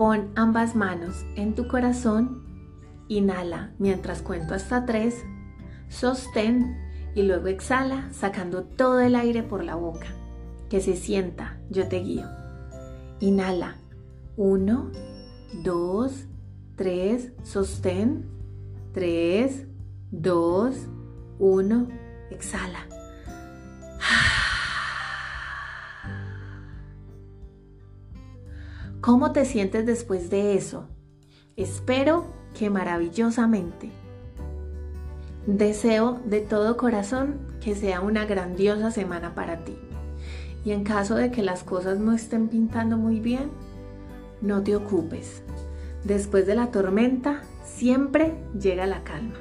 Pon ambas manos en tu corazón, inhala mientras cuento hasta tres, sostén y luego exhala sacando todo el aire por la boca. Que se sienta, yo te guío. Inhala, uno, dos, tres, sostén, tres, dos, uno, exhala. ¿Cómo te sientes después de eso? Espero que maravillosamente. Deseo de todo corazón que sea una grandiosa semana para ti. Y en caso de que las cosas no estén pintando muy bien, no te ocupes. Después de la tormenta siempre llega la calma.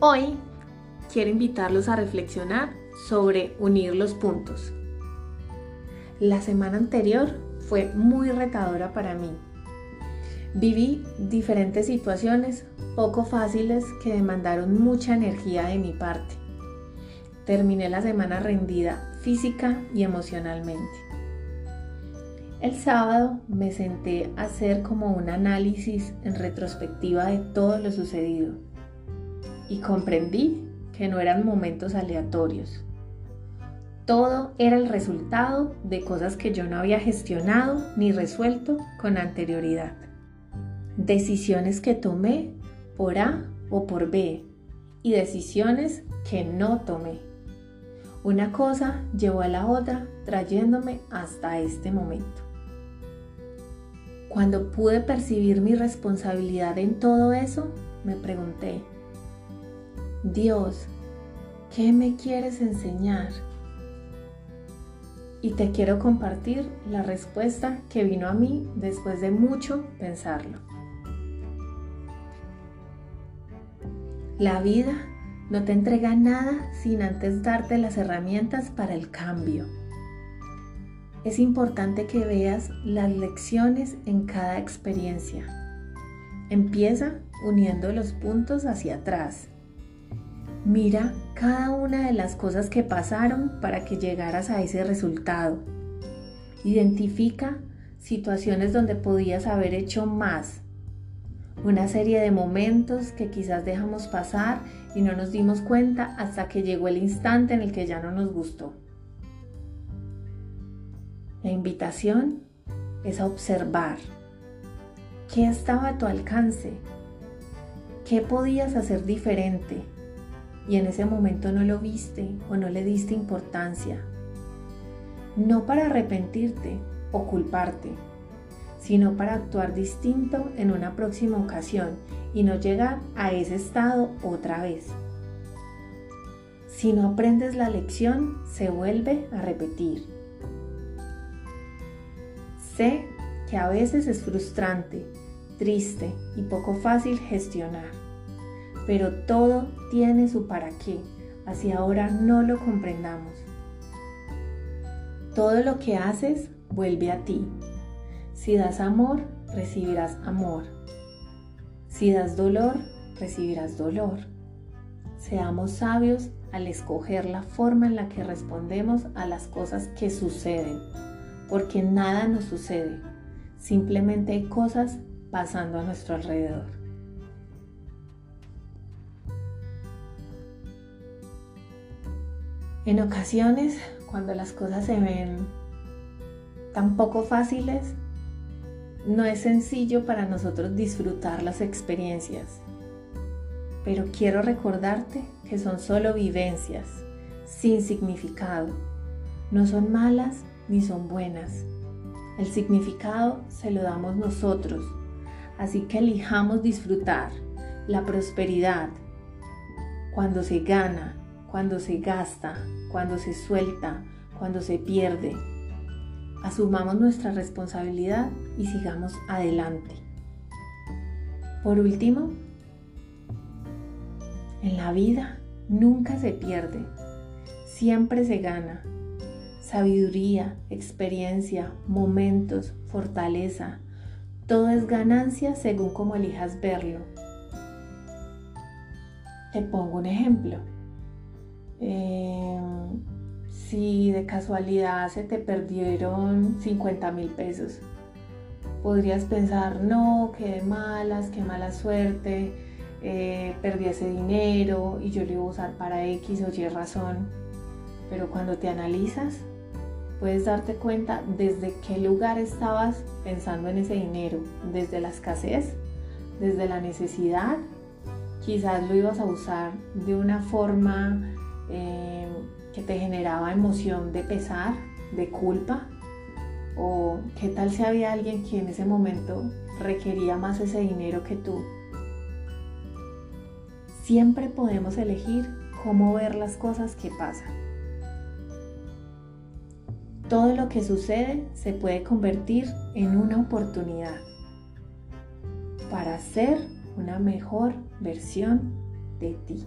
Hoy quiero invitarlos a reflexionar sobre unir los puntos. La semana anterior fue muy retadora para mí. Viví diferentes situaciones poco fáciles que demandaron mucha energía de mi parte. Terminé la semana rendida física y emocionalmente. El sábado me senté a hacer como un análisis en retrospectiva de todo lo sucedido y comprendí que no eran momentos aleatorios todo era el resultado de cosas que yo no había gestionado ni resuelto con anterioridad. Decisiones que tomé por A o por B y decisiones que no tomé. Una cosa llevó a la otra trayéndome hasta este momento. Cuando pude percibir mi responsabilidad en todo eso, me pregunté, Dios, ¿qué me quieres enseñar? Y te quiero compartir la respuesta que vino a mí después de mucho pensarlo. La vida no te entrega nada sin antes darte las herramientas para el cambio. Es importante que veas las lecciones en cada experiencia. Empieza uniendo los puntos hacia atrás Mira cada una de las cosas que pasaron para que llegaras a ese resultado. Identifica situaciones donde podías haber hecho más. Una serie de momentos que quizás dejamos pasar y no nos dimos cuenta hasta que llegó el instante en el que ya no nos gustó. La invitación es a observar qué estaba a tu alcance, qué podías hacer diferente y en ese momento no lo viste o no le diste importancia. No para arrepentirte o culparte, sino para actuar distinto en una próxima ocasión y no llegar a ese estado otra vez. Si no aprendes la lección, se vuelve a repetir. Sé que a veces es frustrante, triste y poco fácil gestionar pero todo tiene su para qué, así ahora no lo comprendamos. Todo lo que haces vuelve a ti. Si das amor, recibirás amor. Si das dolor, recibirás dolor. Seamos sabios al escoger la forma en la que respondemos a las cosas que suceden, porque nada nos sucede, simplemente hay cosas pasando a nuestro alrededor. En ocasiones, cuando las cosas se ven tan poco fáciles, no es sencillo para nosotros disfrutar las experiencias. Pero quiero recordarte que son solo vivencias, sin significado. No son malas ni son buenas. El significado se lo damos nosotros. Así que elijamos disfrutar la prosperidad cuando se gana, cuando se gasta, cuando se suelta, cuando se pierde. asumamos nuestra responsabilidad y sigamos adelante. Por último, en la vida nunca se pierde, siempre se gana. Sabiduría, experiencia, momentos, fortaleza, todo es ganancia según como elijas verlo. Te pongo un ejemplo. Em, si de casualidad se te perdieron 50 mil pesos, podrías pensar, no, qué malas, qué mala suerte, eh, perdí ese dinero y yo lo iba a usar para X o Y razón. Pero cuando te analizas, puedes darte cuenta desde qué lugar estabas pensando en ese dinero, desde la escasez, desde la necesidad, quizás lo ibas a usar de una forma eh, que te generaba emoción de pesar, de culpa, o qué tal si había alguien que en ese momento requería más ese dinero que tú. Siempre podemos elegir cómo ver las cosas que pasan. Todo lo que sucede se puede convertir en una oportunidad para ser una mejor versión de ti.